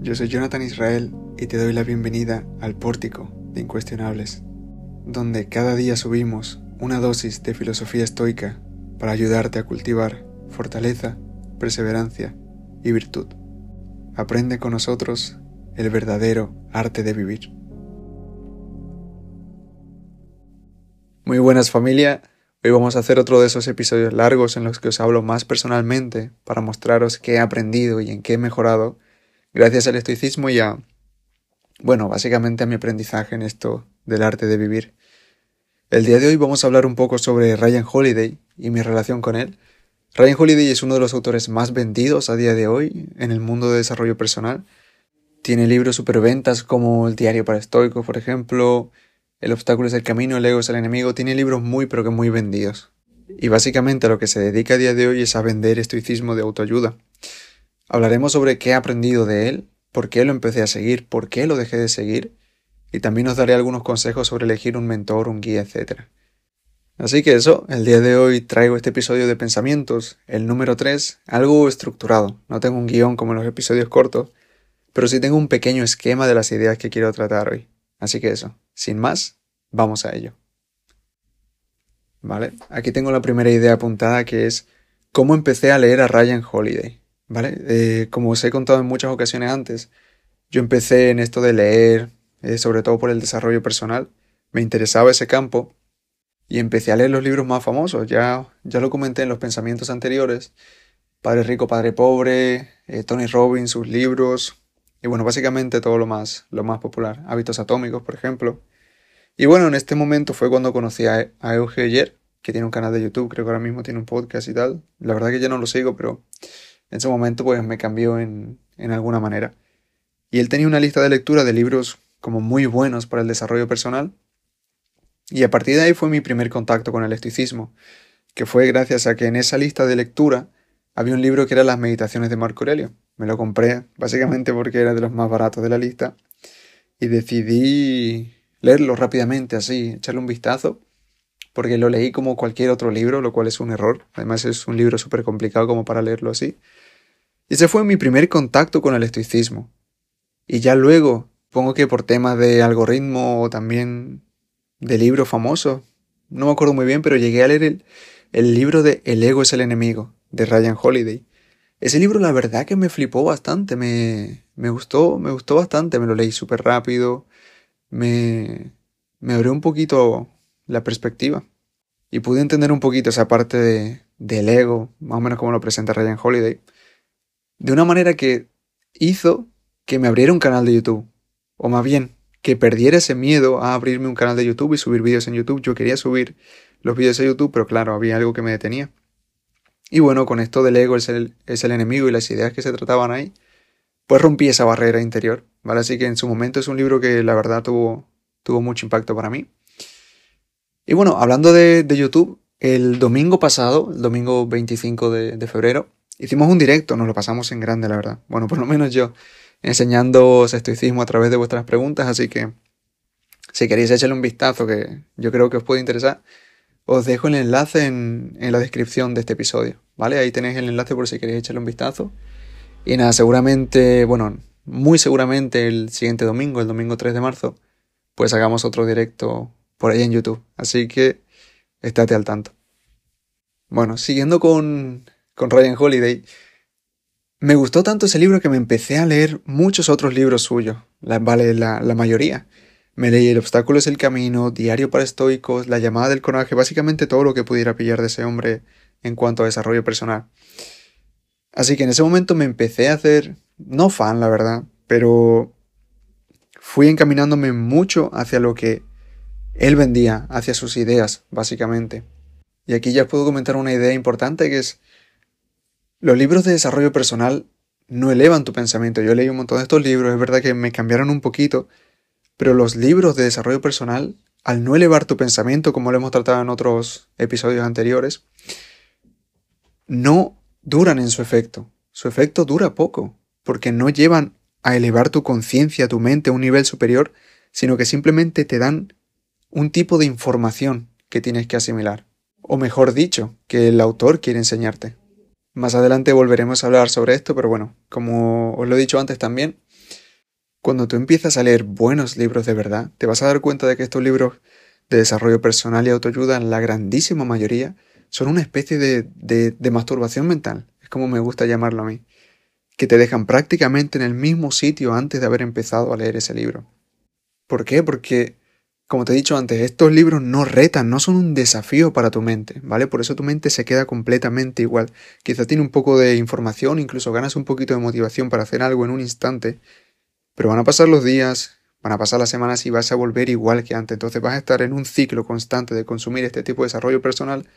yo soy Jonathan Israel y te doy la bienvenida al Pórtico de Incuestionables, donde cada día subimos una dosis de filosofía estoica para ayudarte a cultivar fortaleza, perseverancia y virtud. Aprende con nosotros el verdadero arte de vivir. Muy buenas familia, hoy vamos a hacer otro de esos episodios largos en los que os hablo más personalmente para mostraros qué he aprendido y en qué he mejorado gracias al estoicismo y a, bueno, básicamente a mi aprendizaje en esto del arte de vivir. El día de hoy vamos a hablar un poco sobre Ryan Holiday y mi relación con él. Ryan Holiday es uno de los autores más vendidos a día de hoy en el mundo de desarrollo personal. Tiene libros superventas como El diario para estoicos, por ejemplo, el obstáculo es el camino, el ego es el enemigo. Tiene libros muy pero que muy vendidos. Y básicamente a lo que se dedica a día de hoy es a vender estoicismo de autoayuda. Hablaremos sobre qué he aprendido de él, por qué lo empecé a seguir, por qué lo dejé de seguir, y también os daré algunos consejos sobre elegir un mentor, un guía, etc. Así que eso, el día de hoy traigo este episodio de pensamientos, el número 3, algo estructurado. No tengo un guion como en los episodios cortos, pero sí tengo un pequeño esquema de las ideas que quiero tratar hoy. Así que eso, sin más, vamos a ello. ¿Vale? Aquí tengo la primera idea apuntada que es cómo empecé a leer a Ryan Holiday. Eh, como os he contado en muchas ocasiones antes, yo empecé en esto de leer, eh, sobre todo por el desarrollo personal. Me interesaba ese campo y empecé a leer los libros más famosos. Ya, ya lo comenté en los pensamientos anteriores. Padre Rico, Padre Pobre, eh, Tony Robbins, sus libros, y bueno, básicamente todo lo más, lo más popular. Hábitos atómicos, por ejemplo. Y bueno, en este momento fue cuando conocí a, a Euge Ayer, que tiene un canal de YouTube, creo que ahora mismo tiene un podcast y tal. La verdad que ya no lo sigo, pero en ese momento pues me cambió en, en alguna manera. Y él tenía una lista de lectura de libros como muy buenos para el desarrollo personal. Y a partir de ahí fue mi primer contacto con el estoicismo, que fue gracias a que en esa lista de lectura había un libro que era Las Meditaciones de Marco Aurelio. Me lo compré básicamente porque era de los más baratos de la lista y decidí leerlo rápidamente así, echarle un vistazo, porque lo leí como cualquier otro libro, lo cual es un error. Además es un libro súper complicado como para leerlo así. Ese fue mi primer contacto con el estoicismo. Y ya luego, pongo que por temas de algoritmo o también de libro famoso, no me acuerdo muy bien, pero llegué a leer el, el libro de El ego es el enemigo, de Ryan Holiday. Ese libro la verdad que me flipó bastante, me, me gustó, me gustó bastante, me lo leí súper rápido, me, me abrió un poquito la perspectiva y pude entender un poquito esa parte de, del ego, más o menos como lo presenta Ryan Holiday, de una manera que hizo que me abriera un canal de YouTube, o más bien, que perdiera ese miedo a abrirme un canal de YouTube y subir vídeos en YouTube. Yo quería subir los vídeos a YouTube, pero claro, había algo que me detenía. Y bueno, con esto del ego es el, es el enemigo y las ideas que se trataban ahí, pues rompí esa barrera interior, ¿vale? Así que en su momento es un libro que la verdad tuvo, tuvo mucho impacto para mí. Y bueno, hablando de, de YouTube, el domingo pasado, el domingo 25 de, de, febrero, hicimos un directo, nos lo pasamos en grande, la verdad. Bueno, por lo menos yo, enseñando estoicismo a través de vuestras preguntas, así que si queréis echarle un vistazo, que yo creo que os puede interesar, os dejo el enlace en, en la descripción de este episodio. ¿vale? Ahí tenéis el enlace por si queréis echarle un vistazo. Y nada, seguramente, bueno, muy seguramente el siguiente domingo, el domingo 3 de marzo, pues hagamos otro directo por ahí en YouTube. Así que estate al tanto. Bueno, siguiendo con, con Ryan Holiday, me gustó tanto ese libro que me empecé a leer muchos otros libros suyos, la, vale, la, la mayoría. Me leí El obstáculo es el camino, Diario para estoicos, La llamada del coraje, básicamente todo lo que pudiera pillar de ese hombre en cuanto a desarrollo personal. Así que en ese momento me empecé a hacer, no fan la verdad, pero fui encaminándome mucho hacia lo que él vendía, hacia sus ideas, básicamente. Y aquí ya puedo comentar una idea importante que es, los libros de desarrollo personal no elevan tu pensamiento. Yo leí un montón de estos libros, es verdad que me cambiaron un poquito, pero los libros de desarrollo personal, al no elevar tu pensamiento, como lo hemos tratado en otros episodios anteriores, no duran en su efecto. Su efecto dura poco, porque no llevan a elevar tu conciencia, tu mente a un nivel superior, sino que simplemente te dan un tipo de información que tienes que asimilar. O mejor dicho, que el autor quiere enseñarte. Más adelante volveremos a hablar sobre esto, pero bueno, como os lo he dicho antes también, cuando tú empiezas a leer buenos libros de verdad, te vas a dar cuenta de que estos libros de desarrollo personal y autoayuda, en la grandísima mayoría, son una especie de, de, masturbación mental, es como me gusta llamarlo a mí, que te dejan prácticamente en el mismo sitio antes de haber empezado a leer ese libro. ¿Por qué? Porque como te he dicho antes, estos libros no retan, no son un desafío para tu mente, ¿vale? Por eso tu mente se queda completamente igual. Quizá tiene un poco de información, incluso ganas un poquito de motivación para hacer algo en un instante, pero van a pasar los días, van a pasar las semanas y vas a volver igual que antes. Entonces vas a estar en un ciclo constante de consumir este tipo de desarrollo personal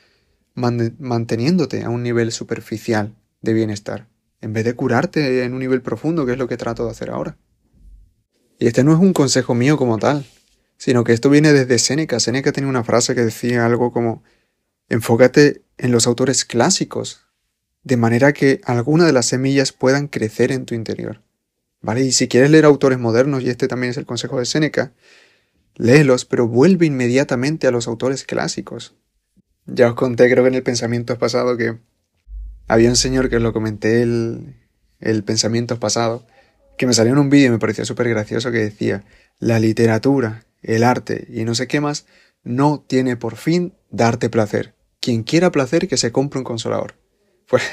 manteniéndote a un nivel superficial de bienestar, en vez de curarte en un nivel profundo, que es lo que trato de hacer ahora. Y este no es un consejo mío como tal, sino que esto viene desde Séneca. Séneca tenía una frase que decía algo como, enfócate en los autores clásicos, de manera que alguna de las semillas puedan crecer en tu interior. ¿Vale? Y si quieres leer autores modernos, y este también es el consejo de Séneca, léelos, pero vuelve inmediatamente a los autores clásicos. Ya os conté, creo que en el pensamiento pasado, que había un señor que os lo comenté el, el pensamiento pasado, que me salió en un vídeo y me pareció súper gracioso que decía, la literatura el arte y no sé qué más, no tiene por fin darte placer. Quien quiera placer, que se compre un consolador. Pues,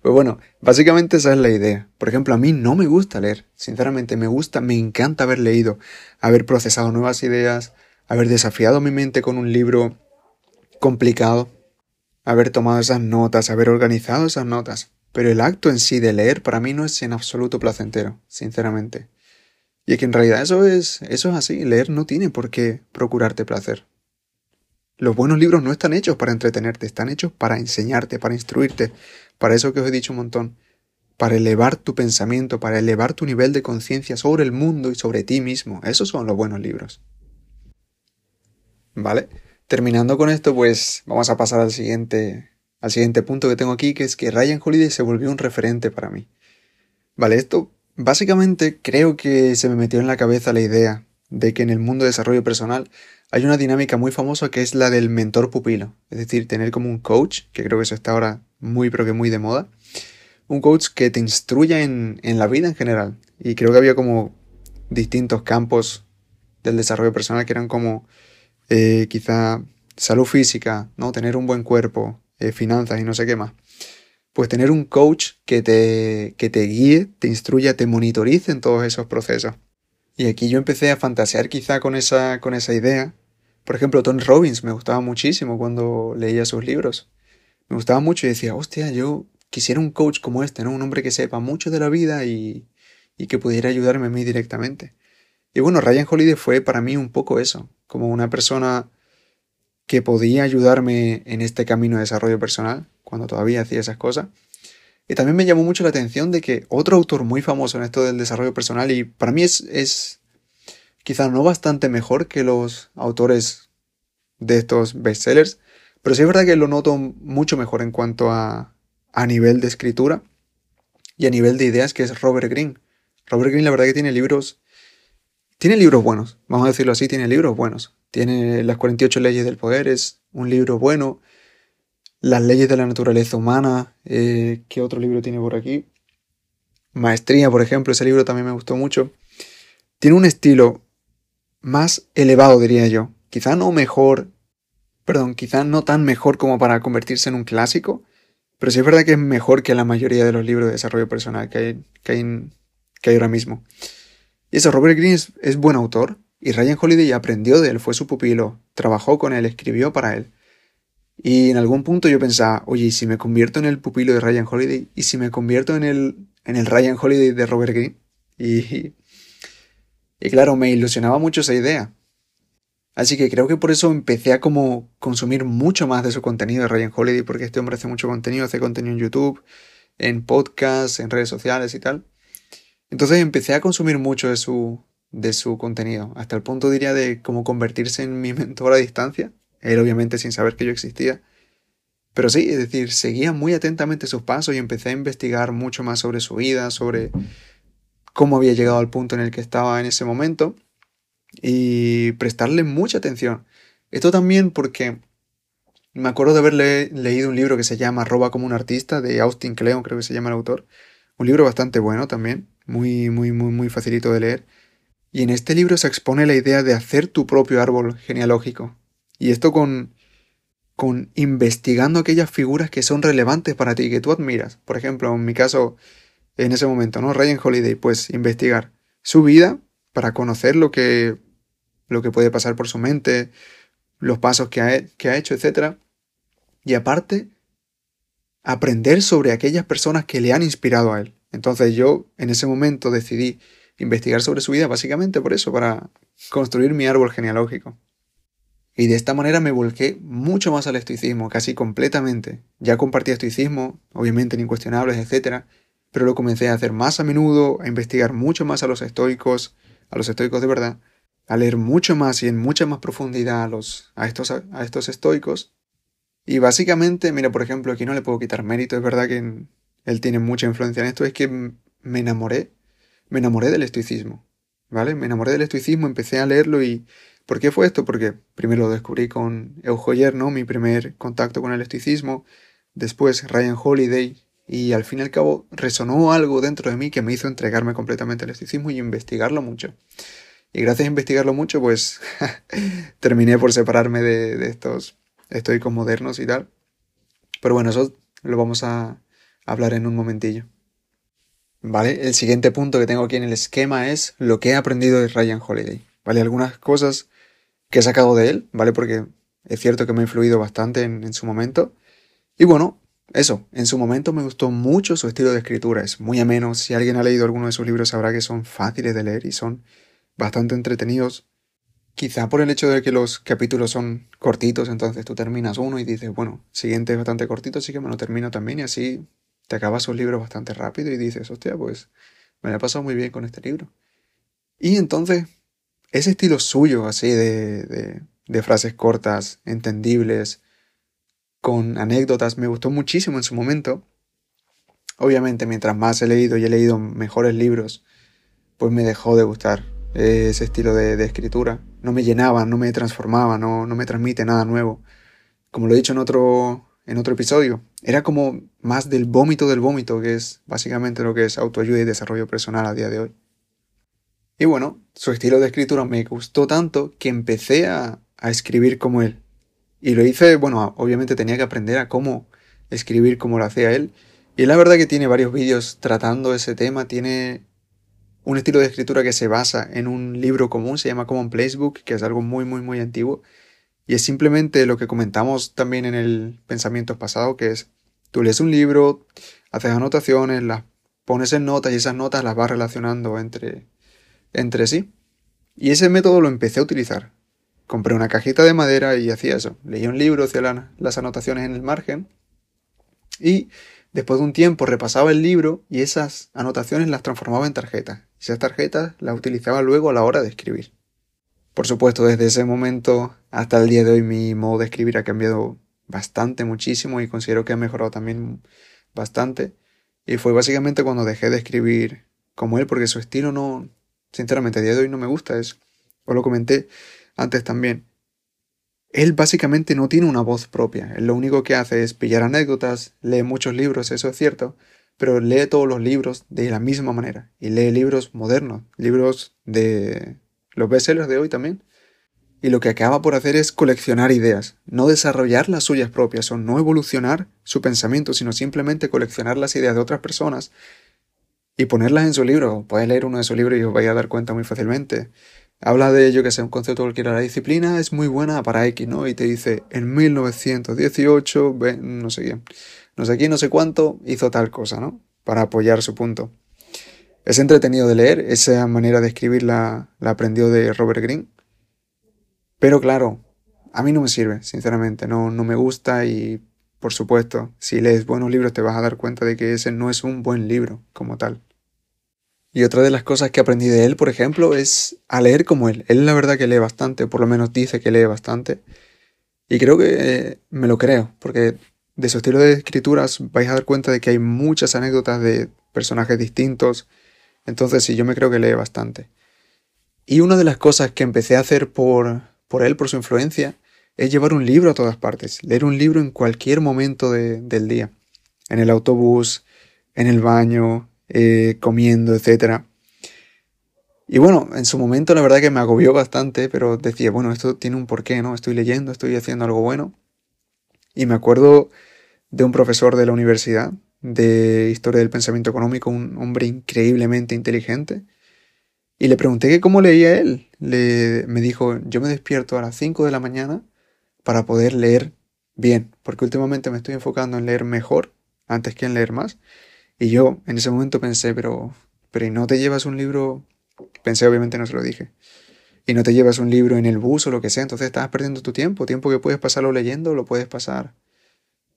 pues bueno, básicamente esa es la idea. Por ejemplo, a mí no me gusta leer. Sinceramente, me gusta, me encanta haber leído, haber procesado nuevas ideas, haber desafiado mi mente con un libro complicado, haber tomado esas notas, haber organizado esas notas. Pero el acto en sí de leer para mí no es en absoluto placentero, sinceramente. Y es que en realidad eso es, eso es así, leer no tiene por qué procurarte placer. Los buenos libros no están hechos para entretenerte, están hechos para enseñarte, para instruirte, para eso que os he dicho un montón, para elevar tu pensamiento, para elevar tu nivel de conciencia sobre el mundo y sobre ti mismo. Esos son los buenos libros. ¿Vale? Terminando con esto, pues vamos a pasar al siguiente, al siguiente punto que tengo aquí, que es que Ryan Holiday se volvió un referente para mí. Vale, esto Básicamente creo que se me metió en la cabeza la idea de que en el mundo de desarrollo personal hay una dinámica muy famosa que es la del mentor pupilo, es decir, tener como un coach, que creo que eso está ahora muy pero que muy de moda, un coach que te instruya en, la vida en general. Y creo que había como distintos campos del desarrollo personal que eran como eh, quizá salud física, ¿no? Tener un buen cuerpo, eh, finanzas y no sé qué más pues tener un coach que te, que te guíe, te instruya, te monitorice en todos esos procesos. Y aquí yo empecé a fantasear quizá con esa, con esa idea. Por ejemplo, Tony Robbins me gustaba muchísimo cuando leía sus libros. Me gustaba mucho y decía, hostia, yo quisiera un coach como este, ¿no? Un hombre que sepa mucho de la vida y, y que pudiera ayudarme a mí directamente. Y bueno, Ryan Holiday fue para mí un poco eso, como una persona que podía ayudarme en este camino de desarrollo personal, cuando todavía hacía esas cosas. Y también me llamó mucho la atención de que otro autor muy famoso en esto del desarrollo personal, y para mí es, es quizá no bastante mejor que los autores de estos bestsellers, pero sí es verdad que lo noto mucho mejor en cuanto a, a nivel de escritura y a nivel de ideas, que es Robert Greene. Robert Greene la verdad que tiene libros, tiene libros buenos, vamos a decirlo así, tiene libros buenos. Tiene las 48 leyes del poder, es un libro bueno. Las leyes de la naturaleza humana. Eh, ¿Qué otro libro tiene por aquí? Maestría, por ejemplo, ese libro también me gustó mucho. Tiene un estilo más elevado, diría yo. Quizá no mejor, perdón, quizá no tan mejor como para convertirse en un clásico, pero sí es verdad que es mejor que la mayoría de los libros de desarrollo personal que hay, que hay, ahora mismo. Y eso, Robert Greene es buen autor, y Ryan Holiday aprendió de él, fue su pupilo, trabajó con él, escribió para él. Y en algún punto yo pensaba, oye, ¿y si me convierto en el pupilo de Ryan Holiday? ¿Y si me convierto en el, en el Ryan Holiday de Robert Greene? Y, y claro, me ilusionaba mucho esa idea. Así que creo que por eso empecé a como consumir mucho más de su contenido de Ryan Holiday, porque este hombre hace mucho contenido, hace contenido en YouTube, en podcasts, en redes sociales y tal. Entonces empecé a consumir mucho de su, de su contenido, hasta el punto diría de como convertirse en mi mentor a distancia él obviamente sin saber que yo existía. Pero sí, es decir, seguía muy atentamente sus pasos y empecé a investigar mucho más sobre su vida, sobre cómo había llegado al punto en el que estaba en ese momento y prestarle mucha atención. Esto también porque Me acuerdo de haber leído un libro que se llama Roba como un artista, de Austin Kleon, creo que se llama el autor. Un libro bastante bueno también, muy, muy, muy, muy facilito de leer. Y en este libro se expone la idea de hacer tu propio árbol genealógico. Y esto con, con investigando aquellas figuras que son relevantes para ti, que tú admiras. Por ejemplo, en mi caso, en ese momento, ¿no? Ryan Holiday, pues investigar su vida para conocer lo que, lo que puede pasar por su mente, los pasos que ha, que ha hecho, etc. Y aparte, aprender sobre aquellas personas que le han inspirado a él. Entonces yo en ese momento decidí investigar sobre su vida básicamente por eso, para construir mi árbol genealógico. Y de esta manera me volqué mucho más al estoicismo, casi completamente. Ya compartía estoicismo, obviamente en incuestionables, etc. Pero lo comencé a hacer más a menudo, a investigar mucho más a los estoicos, a los estoicos de verdad, a leer mucho más y en mucha más profundidad a, los, a, estos, a estos estoicos. Y básicamente, mira, por ejemplo, aquí no le puedo quitar mérito, es verdad que él tiene mucha influencia en esto, es que me enamoré, me enamoré del estoicismo, ¿vale? Me enamoré del estoicismo, empecé a leerlo y... ¿Por qué fue esto? Porque primero lo descubrí con Eujoyer, ¿no? Mi primer contacto con el estoicismo, después Ryan Holiday, y al fin y al cabo resonó algo dentro de mí que me hizo entregarme completamente al estoicismo y investigarlo mucho. Y gracias a investigarlo mucho, pues terminé por separarme de, estos estoicos modernos y tal. Pero bueno, eso lo vamos a hablar en un momentillo. Vale, el siguiente punto que tengo aquí en el esquema es lo que he aprendido de Ryan Holiday. Vale, algunas cosas que he sacado de él, ¿vale? Porque es cierto que me ha influido bastante en, su momento. Y bueno, eso, en su momento me gustó mucho su estilo de escritura, es muy ameno, si alguien ha leído alguno de sus libros sabrá que son fáciles de leer y son bastante entretenidos. Quizá por el hecho de que los capítulos son cortitos, entonces tú terminas uno y dices, bueno, siguiente es bastante cortito, así que me lo termino también y así te acabas sus libros bastante rápido y dices, hostia, pues me la he pasado muy bien con este libro. Y entonces, ese estilo suyo, así de, de, de frases cortas, entendibles, con anécdotas, me gustó muchísimo en su momento. Obviamente, mientras más he leído y he leído mejores libros, pues me dejó de gustar ese estilo de, escritura. No me llenaba, no me transformaba, no, no me transmite nada nuevo. Como lo he dicho en otro, en otro episodio, era como más del vómito del vómito, que es básicamente lo que es autoayuda y desarrollo personal a día de hoy. Y bueno, su estilo de escritura me gustó tanto que empecé a, a escribir como él. Y lo hice, bueno, obviamente tenía que aprender a cómo escribir como lo hacía él. Y la verdad que tiene varios vídeos tratando ese tema, tiene un estilo de escritura que se basa en un libro común, se llama Common Placebook, que es algo muy, muy, muy antiguo. Y es simplemente lo que comentamos también en el pensamiento pasado, que es, tú lees un libro, haces anotaciones, las pones en notas y esas notas las vas relacionando entre, entre sí. Y ese método lo empecé a utilizar compré una cajita de madera y hacía eso. Leía un libro, hacía las anotaciones en el margen y después de un tiempo repasaba el libro y esas anotaciones las transformaba en tarjetas. Esas tarjetas las utilizaba luego a la hora de escribir. Por supuesto, desde ese momento hasta el día de hoy mi modo de escribir ha cambiado bastante, muchísimo y considero que ha mejorado también bastante. Y fue básicamente cuando dejé de escribir como él, porque su estilo no, sinceramente, a día de hoy no me gusta. Es, os lo comenté, antes también. Él básicamente no tiene una voz propia, él lo único que hace es pillar anécdotas, lee muchos libros, eso es cierto, pero lee todos los libros de la misma manera, y lee libros modernos, libros de los bestsellers de hoy también. Y lo que acaba por hacer es coleccionar ideas, no desarrollar las suyas propias o no evolucionar su pensamiento, sino simplemente coleccionar las ideas de otras personas y ponerlas en su libro. Puedes leer uno de sus libros y os vais a dar cuenta muy fácilmente. Habla de ello que sea un concepto cualquiera. La disciplina es muy buena para X, ¿no? Y te dice, en 1918, no sé quién, no sé quién, no sé cuánto, hizo tal cosa, ¿no? Para apoyar su punto. Es entretenido de leer, esa manera de escribir la, la aprendió de Robert Greene. Pero claro, a mí no me sirve, sinceramente, no, no me gusta y, por supuesto, si lees buenos libros te vas a dar cuenta de que ese no es un buen libro como tal. Y otra de las cosas que aprendí de él, por ejemplo, es a leer como él. Él la verdad que lee bastante, por lo menos dice que lee bastante. Y creo que eh, me lo creo, porque de su estilo de escrituras vais a dar cuenta de que hay muchas anécdotas de personajes distintos. Entonces sí, yo me creo que lee bastante. Y una de las cosas que empecé a hacer por, por él, por su influencia, es llevar un libro a todas partes, leer un libro en cualquier momento del día, en el autobús, en el baño, eh, comiendo, etc. Y bueno, en su momento la verdad que me agobió bastante, pero decía, bueno, esto tiene un porqué, ¿no? Estoy leyendo, estoy haciendo algo bueno. Y me acuerdo de un profesor de la universidad de Historia del Pensamiento Económico, un hombre increíblemente inteligente, y le pregunté que cómo leía él. Le, me dijo, yo me despierto a las 5 de la mañana para poder leer bien, porque últimamente me estoy enfocando en leer mejor antes que en leer más. Y yo en ese momento pensé, pero, pero ¿y no te llevas un libro? Pensé, obviamente no se lo dije. Y no te llevas un libro en el bus o lo que sea, entonces estás perdiendo tu tiempo, tiempo que puedes pasarlo leyendo, lo puedes pasar,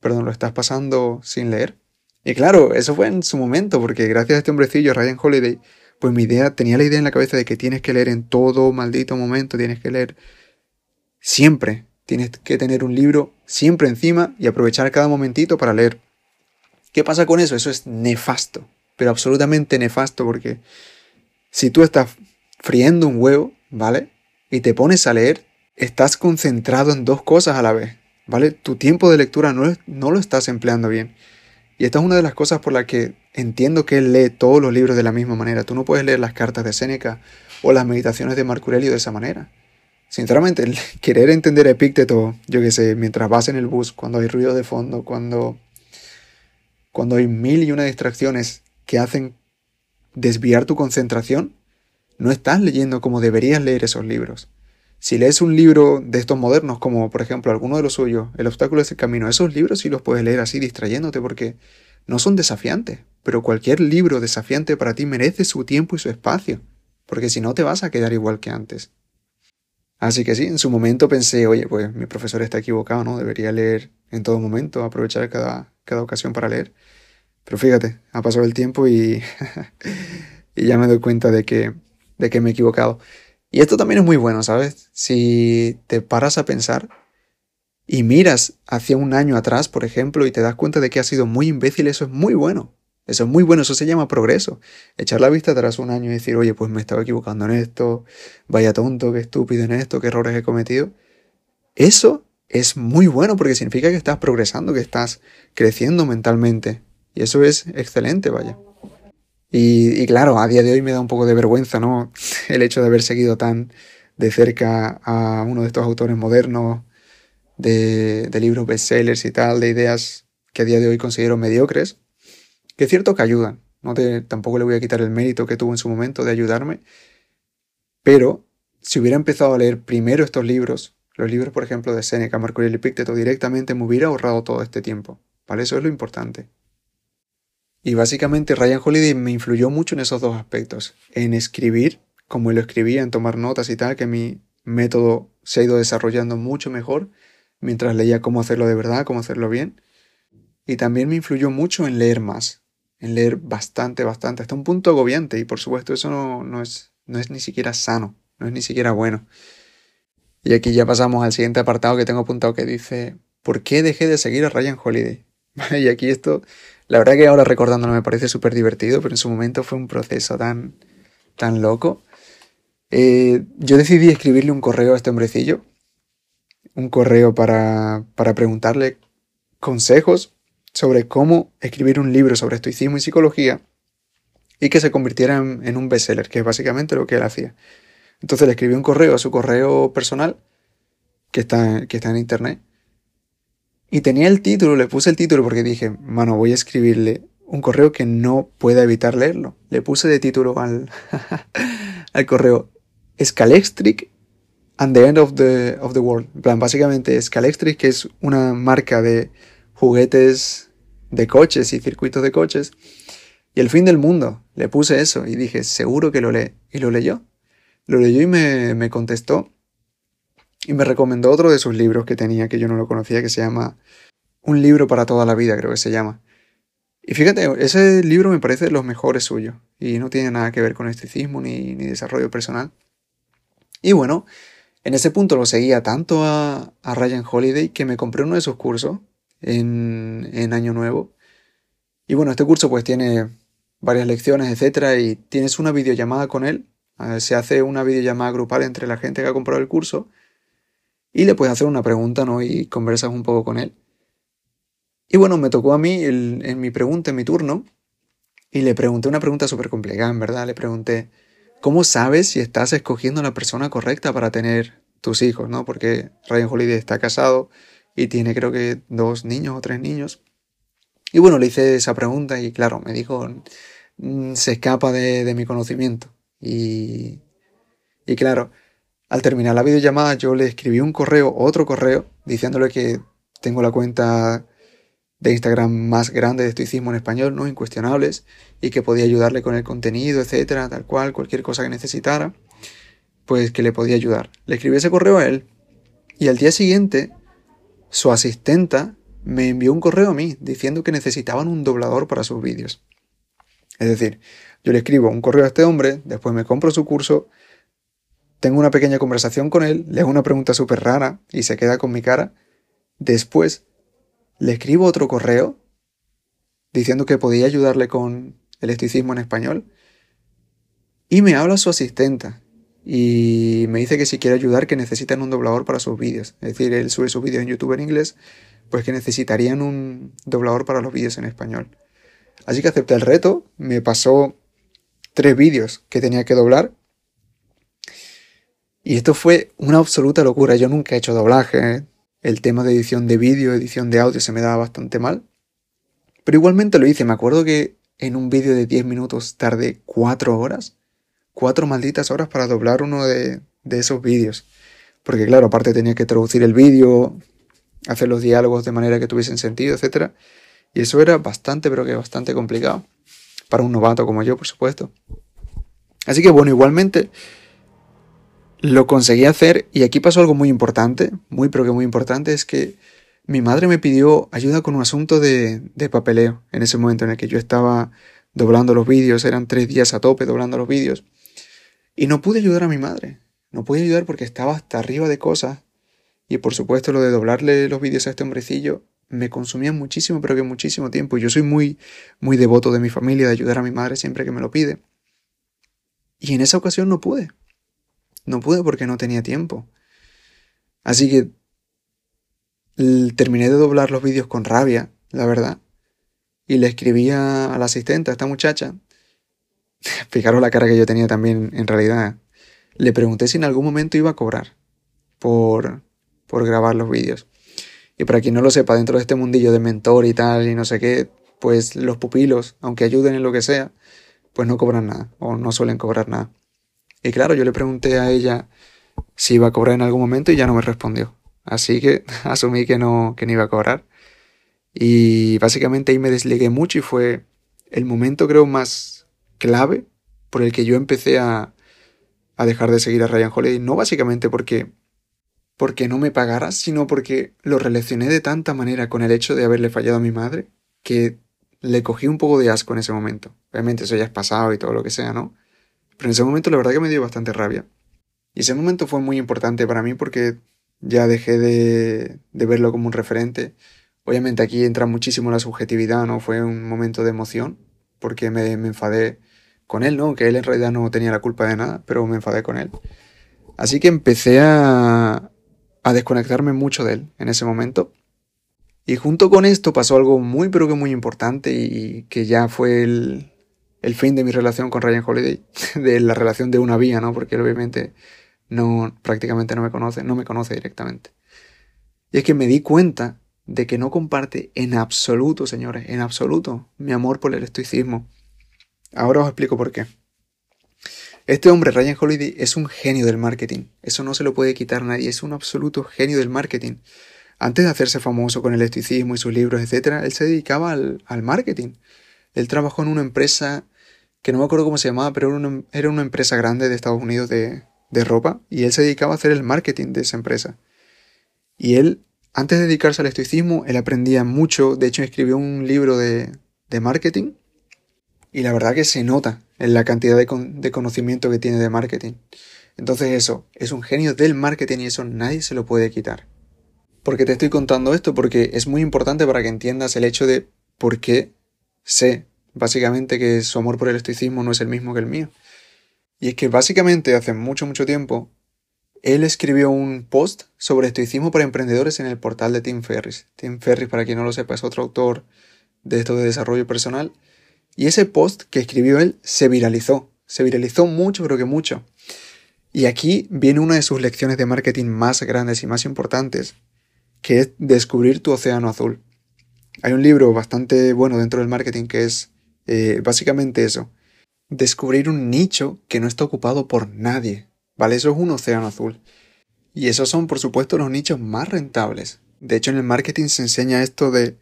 perdón, lo estás pasando sin leer. Y claro, eso fue en su momento, porque gracias a este hombrecillo, Ryan Holiday, pues mi idea, tenía la idea en la cabeza de que tienes que leer en todo maldito momento, tienes que leer siempre, tienes que tener un libro siempre encima y aprovechar cada momentito para leer. ¿Qué pasa con eso? Eso es nefasto, pero absolutamente nefasto porque si tú estás friendo un huevo, ¿vale? Y te pones a leer, estás concentrado en dos cosas a la vez, ¿vale? Tu tiempo de lectura no, lo estás empleando bien. Y esta es una de las cosas por las que entiendo que él lee todos los libros de la misma manera. Tú no puedes leer las cartas de Séneca o las meditaciones de Marco Aurelio de esa manera. Sinceramente, querer entender Epícteto, yo qué sé, mientras vas en el bus, cuando hay ruido de fondo, cuando, cuando hay mil y una distracciones que hacen desviar tu concentración, no estás leyendo como deberías leer esos libros. Si lees un libro de estos modernos, como por ejemplo alguno de los suyos, El obstáculo es el camino, esos libros sí los puedes leer así distrayéndote porque no son desafiantes, pero cualquier libro desafiante para ti merece su tiempo y su espacio, porque si no te vas a quedar igual que antes. Así que sí, en su momento pensé, oye, pues mi profesor está equivocado, ¿no? Debería leer en todo momento, aprovechar cada, cada ocasión para leer. Pero fíjate, ha pasado el tiempo y, y ya me doy cuenta de que, de que me he equivocado. Y esto también es muy bueno, ¿sabes? Si te paras a pensar y miras hacia un año atrás, por ejemplo, y te das cuenta de que has sido muy imbécil, eso es muy bueno. Eso es muy bueno, eso se llama progreso. Echar la vista atrás un año y decir, oye, pues me estaba equivocando en esto, vaya tonto, qué estúpido en esto, qué errores he cometido. Eso es muy bueno porque significa que estás progresando, que estás creciendo mentalmente. Y eso es excelente, vaya. Y, claro, a día de hoy me da un poco de vergüenza, ¿no? El hecho de haber seguido tan de cerca a uno de estos autores modernos de, de libros bestsellers y tal, de ideas que a día de hoy considero mediocres, que es cierto que ayudan. No tampoco le voy a quitar el mérito que tuvo en su momento de ayudarme, pero si hubiera empezado a leer primero estos libros, los libros, por ejemplo, de Seneca, Marco Aurelio Epicteto, directamente me hubiera ahorrado todo este tiempo. ¿Vale? Eso es lo importante. Y básicamente Ryan Holiday me influyó mucho en esos dos aspectos. En escribir, como lo escribía, en tomar notas y tal, que mi método se ha ido desarrollando mucho mejor mientras leía cómo hacerlo de verdad, cómo hacerlo bien. Y también me influyó mucho en leer más, en leer bastante, bastante, hasta un punto agobiante. Y por supuesto eso no, es, no es ni siquiera sano, no es ni siquiera bueno. Y aquí ya pasamos al siguiente apartado que tengo apuntado que dice, ¿por qué dejé de seguir a Ryan Holiday? y aquí esto la verdad que ahora recordándolo me parece súper divertido, pero en su momento fue un proceso tan, tan loco. Eh, yo decidí escribirle un correo a este hombrecillo, un correo para, para preguntarle consejos sobre cómo escribir un libro sobre estoicismo y psicología y que se convirtiera en, en, un bestseller, que es básicamente lo que él hacía. Entonces le escribí un correo a su correo personal, que está, que está en internet, y tenía el título, le puse el título porque dije, mano, voy a escribirle un correo que no pueda evitar leerlo. Le puse de título al, al correo Scalextric and the End of the, of the World. En plan, básicamente Scalextric, que es una marca de juguetes de coches y circuitos de coches. Y el fin del mundo. Le puse eso y dije, seguro que lo lee. Y lo leyó. Lo leyó y me, me contestó y me recomendó otro de sus libros que tenía, que yo no lo conocía, que se llama Un libro para toda la vida, creo que se llama. Y fíjate, ese libro me parece de los mejores suyos, y no tiene nada que ver con esticismo ni, ni desarrollo personal. Y bueno, en ese punto lo seguía tanto a, a Ryan Holiday que me compré uno de sus cursos en, en Año Nuevo. Y bueno, este curso pues tiene varias lecciones, etcétera, y tienes una videollamada con él. Se hace una videollamada grupal entre la gente que ha comprado el curso y le puedes hacer una pregunta, ¿no? Y conversas un poco con él. Y bueno, me tocó a mí en mi pregunta, en mi turno, y le pregunté una pregunta súper complicada, en verdad. Le pregunté, ¿cómo sabes si estás escogiendo la persona correcta para tener tus hijos, ¿no? Porque Ryan Holiday está casado y tiene creo que dos niños o tres niños. Y bueno, le hice esa pregunta y claro, me dijo, mm, se escapa de mi conocimiento. Y, y claro, al terminar la videollamada yo le escribí un correo, otro correo, diciéndole que tengo la cuenta de Instagram más grande de estoicismo en español, ¿no? Incuestionables, y que podía ayudarle con el contenido, etcétera, tal cual, cualquier cosa que necesitara, pues que le podía ayudar. Le escribí ese correo a él, y al día siguiente, su asistenta me envió un correo a mí diciendo que necesitaban un doblador para sus vídeos. Es decir, yo le escribo un correo a este hombre, después me compro su curso, tengo una pequeña conversación con él, le hago una pregunta súper rara y se queda con mi cara. Después le escribo otro correo diciendo que podía ayudarle con el estoicismo en español. Y me habla su asistenta y me dice que si quiere ayudar que necesitan un doblador para sus vídeos. Es decir, él sube sus vídeos en YouTube en inglés, pues que necesitarían un doblador para los vídeos en español. Así que acepté el reto, me pasó tres vídeos que tenía que doblar y esto fue una absoluta locura. Yo nunca he hecho doblaje. El tema de edición de vídeo, edición de audio se me daba bastante mal. Pero igualmente lo hice. Me acuerdo que en un vídeo de 10 minutos tardé 4 horas. 4 malditas horas para doblar uno de, de esos vídeos. Porque claro, aparte tenía que traducir el vídeo, hacer los diálogos de manera que tuviesen sentido, etc. Y eso era bastante, pero que bastante complicado. Para un novato como yo, por supuesto. Así que bueno, igualmente lo conseguí hacer y aquí pasó algo muy importante, muy pero que muy importante, es que mi madre me pidió ayuda con un asunto de, de papeleo en ese momento en el que yo estaba doblando los vídeos, eran tres días a tope doblando los vídeos, y no pude ayudar a mi madre, no pude ayudar porque estaba hasta arriba de cosas, y por supuesto lo de doblarle los vídeos a este hombrecillo me consumía muchísimo, pero que muchísimo tiempo. Yo soy muy, muy devoto de mi familia, de ayudar a mi madre siempre que me lo pide. Y en esa ocasión no pude. No pude porque no tenía tiempo. Así que terminé de doblar los vídeos con rabia, la verdad. Y le escribí a, la asistente, a esta muchacha. Fijaros la cara que yo tenía también en realidad. Le pregunté si en algún momento iba a cobrar por, por grabar los vídeos. Y para quien no lo sepa, dentro de este mundillo de mentor y tal y no sé qué, pues los pupilos, aunque ayuden en lo que sea, pues no cobran nada o no suelen cobrar nada. Y claro, yo le pregunté a ella si iba a cobrar en algún momento y ya no me respondió. Así que asumí que no, que no iba a cobrar. Y básicamente ahí me desligué mucho y fue el momento creo más clave por el que yo empecé a, a dejar de seguir a Ryan Holiday. No básicamente porque, porque no me pagara, sino porque lo relacioné de tanta manera con el hecho de haberle fallado a mi madre que le cogí un poco de asco en ese momento. Obviamente eso ya es pasado y todo lo que sea, ¿no? Pero en ese momento la verdad que me dio bastante rabia. Y ese momento fue muy importante para mí porque ya dejé de, de verlo como un referente. Obviamente aquí entra muchísimo la subjetividad, ¿no? Fue un momento de emoción porque me, me enfadé con él, ¿no? Que él en realidad no tenía la culpa de nada, pero me enfadé con él. Así que empecé a, a desconectarme mucho de él en ese momento. Y junto con esto pasó algo muy pero que muy importante y que ya fue el, el fin de mi relación con Ryan Holiday, de la relación de una vía, ¿no? Porque él obviamente no, prácticamente no me conoce, no me conoce directamente. Y es que me di cuenta de que no comparte en absoluto, señores, en absoluto, mi amor por el estoicismo. Ahora os explico por qué. Este hombre, Ryan Holiday, es un genio del marketing. Eso no se lo puede quitar nadie. Es un absoluto genio del marketing. Antes de hacerse famoso con el estoicismo y sus libros, etc., él se dedicaba al, marketing. Él trabajó en una empresa que no me acuerdo cómo se llamaba, pero era una, empresa grande de Estados Unidos de, ropa y él se dedicaba a hacer el marketing de esa empresa. Y él, antes de dedicarse al estoicismo, él aprendía mucho, de hecho escribió un libro de marketing y la verdad que se nota en la cantidad de, conocimiento que tiene de marketing. Entonces eso, es un genio del marketing y eso nadie se lo puede quitar. ¿Por qué te estoy contando esto? Porque es muy importante para que entiendas el hecho de por qué sé básicamente que su amor por el estoicismo no es el mismo que el mío. Y es que básicamente hace mucho, mucho tiempo él escribió un post sobre estoicismo para emprendedores en el portal de Tim Ferris. Tim Ferris, para quien no lo sepa, es otro autor de esto de desarrollo personal. Y ese post que escribió él se viralizó. Se viralizó mucho, creo que mucho. Y aquí viene una de sus lecciones de marketing más grandes y más importantes, que es descubrir tu océano azul. Hay un libro bastante bueno dentro del marketing que es eh, básicamente eso. Descubrir un nicho que no está ocupado por nadie. ¿Vale? Eso es un océano azul. Y esos son, por supuesto, los nichos más rentables. De hecho, en el marketing se enseña esto de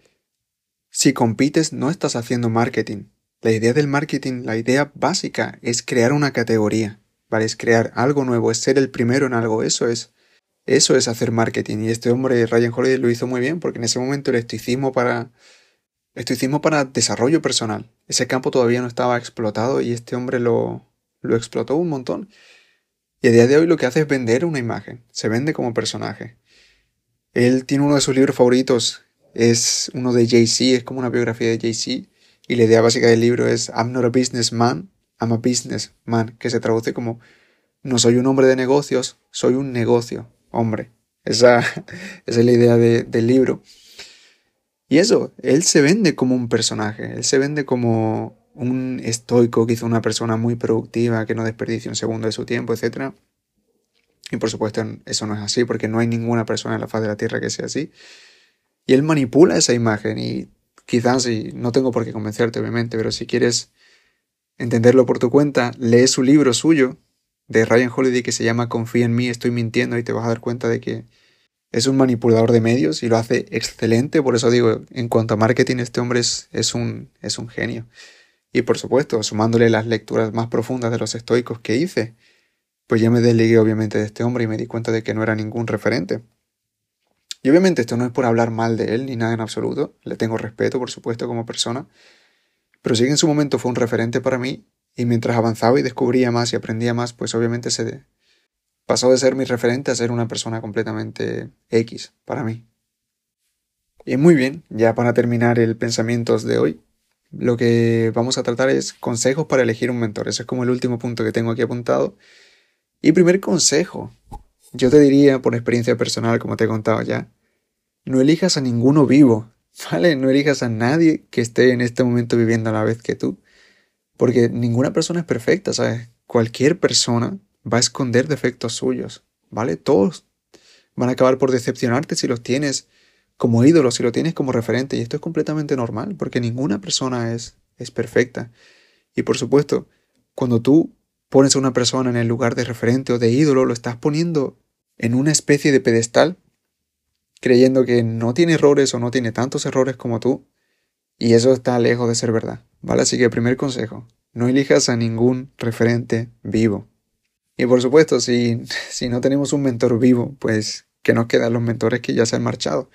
si compites no estás haciendo marketing. La idea del marketing, la idea básica es crear una categoría, ¿vale? Es crear algo nuevo, es ser el primero en algo, eso es eso es hacer marketing. Y este hombre, Ryan Holiday, lo hizo muy bien porque en ese momento el estoicismo para para desarrollo personal. Ese campo todavía no estaba explotado y este hombre lo, lo explotó un montón. Y a día de hoy lo que hace es vender una imagen, se vende como personaje. Él tiene uno de sus libros favoritos, es uno de Jay-Z, es como una biografía de Jay-Z, y la idea básica del libro es I'm not a businessman, I'm a businessman, que se traduce como no soy un hombre de negocios, soy un negocio, hombre. Esa, es la idea del libro. Y eso, él se vende como un personaje, él se vende como un estoico, quizá una persona muy productiva, que no desperdicia un segundo de su tiempo, etc. Y por supuesto eso no es así, porque no hay ninguna persona en la faz de la Tierra que sea así. Y él manipula esa imagen y quizás, y no tengo por qué convencerte obviamente, pero si quieres entenderlo por tu cuenta, lee su libro suyo de Ryan Holiday que se llama Confía en mí, estoy mintiendo y te vas a dar cuenta de que es un manipulador de medios y lo hace excelente. Por eso digo, en cuanto a marketing, este hombre es, es, un, es un genio. Y por supuesto, sumándole las lecturas más profundas de los estoicos que hice, pues ya me desligué obviamente de este hombre y me di cuenta de que no era ningún referente. Y obviamente esto no es por hablar mal de él ni nada en absoluto, le tengo respeto por supuesto como persona, pero sí que en su momento fue un referente para mí y mientras avanzaba y descubría más y aprendía más, pues obviamente se pasó de ser mi referente a ser una persona completamente X para mí. Y muy bien, ya para terminar el pensamientos de hoy, lo que vamos a tratar es consejos para elegir un mentor. Ese es como el último punto que tengo aquí apuntado. Y primer consejo, yo te diría por experiencia personal, como te he contado ya, no elijas a ninguno vivo, ¿vale? No elijas a nadie que esté en este momento viviendo a la vez que tú, porque ninguna persona es perfecta, ¿sabes? Cualquier persona va a esconder defectos suyos, ¿vale? Todos van a acabar por decepcionarte si los tienes como ídolo, si lo tienes como referente. Y esto es completamente normal, porque ninguna persona es, es perfecta. Y por supuesto, cuando tú pones a una persona en el lugar de referente o de ídolo, lo estás poniendo en una especie de pedestal, creyendo que no tiene errores o no tiene tantos errores como tú. Y eso está lejos de ser verdad. ¿Vale? Así que primer consejo, no elijas a ningún referente vivo. Y por supuesto, si, si no tenemos un mentor vivo, pues que nos quedan los mentores que ya se han marchado.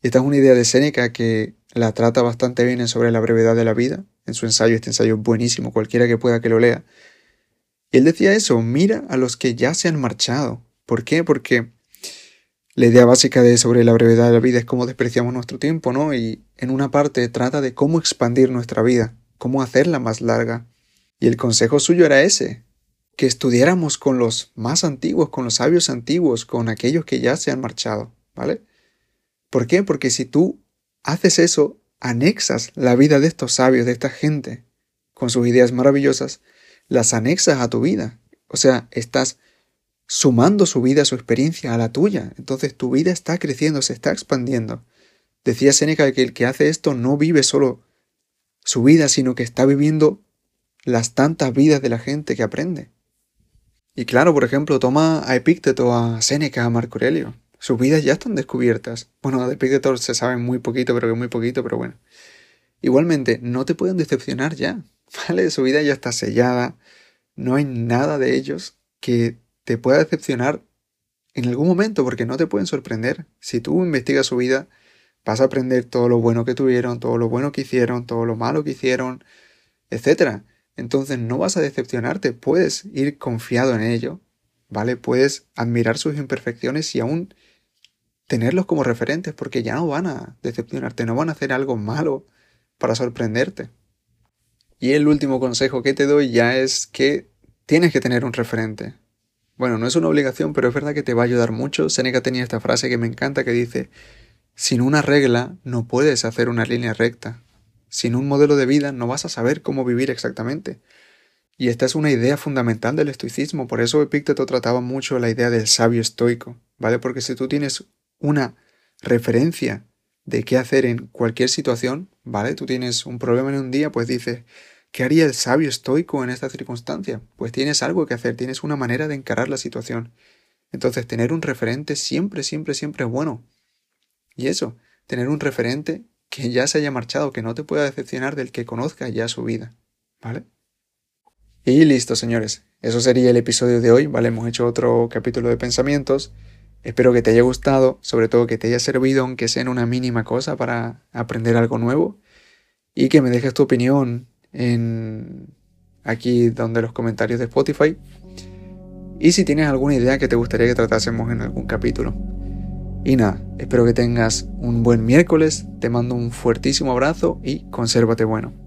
Esta es una idea de Séneca que la trata bastante bien en sobre la brevedad de la vida, en su ensayo, este ensayo es buenísimo, cualquiera que pueda que lo lea. Y él decía eso, mira a los que ya se han marchado. ¿Por qué? Porque la idea básica de sobre la brevedad de la vida es cómo despreciamos nuestro tiempo, ¿no? Y en una parte trata de cómo expandir nuestra vida, cómo hacerla más larga. Y el consejo suyo era ese, que estudiáramos con los más antiguos, con los sabios antiguos, con aquellos que ya se han marchado, ¿vale? ¿Por qué? Porque si tú haces eso, anexas la vida de estos sabios, de esta gente, con sus ideas maravillosas, las anexas a tu vida. O sea, estás sumando su vida, su experiencia a la tuya. Entonces tu vida está creciendo, se está expandiendo. Decía Seneca que el que hace esto no vive solo su vida, sino que está viviendo las tantas vidas de la gente que aprende. Y claro, por ejemplo, toma a Epícteto, a Séneca, a Marco Aurelio sus vidas ya están descubiertas. Bueno, de Picketor se sabe muy poquito, pero que muy poquito, pero bueno. Igualmente, no te pueden decepcionar ya, ¿vale? Su vida ya está sellada, no hay nada de ellos que te pueda decepcionar en algún momento, porque no te pueden sorprender. Si tú investigas su vida, vas a aprender todo lo bueno que tuvieron, todo lo bueno que hicieron, todo lo malo que hicieron, etc. Entonces no vas a decepcionarte, puedes ir confiado en ello, ¿vale? Puedes admirar sus imperfecciones y aún tenerlos como referentes porque ya no van a decepcionarte, no van a hacer algo malo para sorprenderte. Y el último consejo que te doy ya es que tienes que tener un referente. bueno, no es una obligación, pero es verdad que te va a ayudar mucho. Seneca tenía esta frase que me encanta que dice, sin una regla no puedes hacer una línea recta. Sin un modelo de vida no vas a saber cómo vivir exactamente. Y esta es una idea fundamental del estoicismo, por eso Epícteto trataba mucho la idea del sabio estoico, ¿vale? Porque si tú tienes una referencia de qué hacer en cualquier situación, ¿vale? Tú tienes un problema en un día, pues dices, ¿qué haría el sabio estoico en esta circunstancia? Pues tienes algo que hacer, tienes una manera de encarar la situación. Entonces, tener un referente siempre, siempre, siempre es bueno. Y eso, tener un referente que ya se haya marchado, que no te pueda decepcionar del que conozca ya su vida. ¿Vale? Y listo, señores. Eso sería el episodio de hoy, ¿vale? Hemos hecho otro capítulo de pensamientos. Espero que te haya gustado, sobre todo que te haya servido, aunque sea en una mínima cosa, para aprender algo nuevo. Y que me dejes tu opinión en aquí donde los comentarios de Spotify. Y si tienes alguna idea que te gustaría que tratásemos en algún capítulo. Y nada, espero que tengas un buen miércoles, te mando un fuertísimo abrazo y consérvate bueno.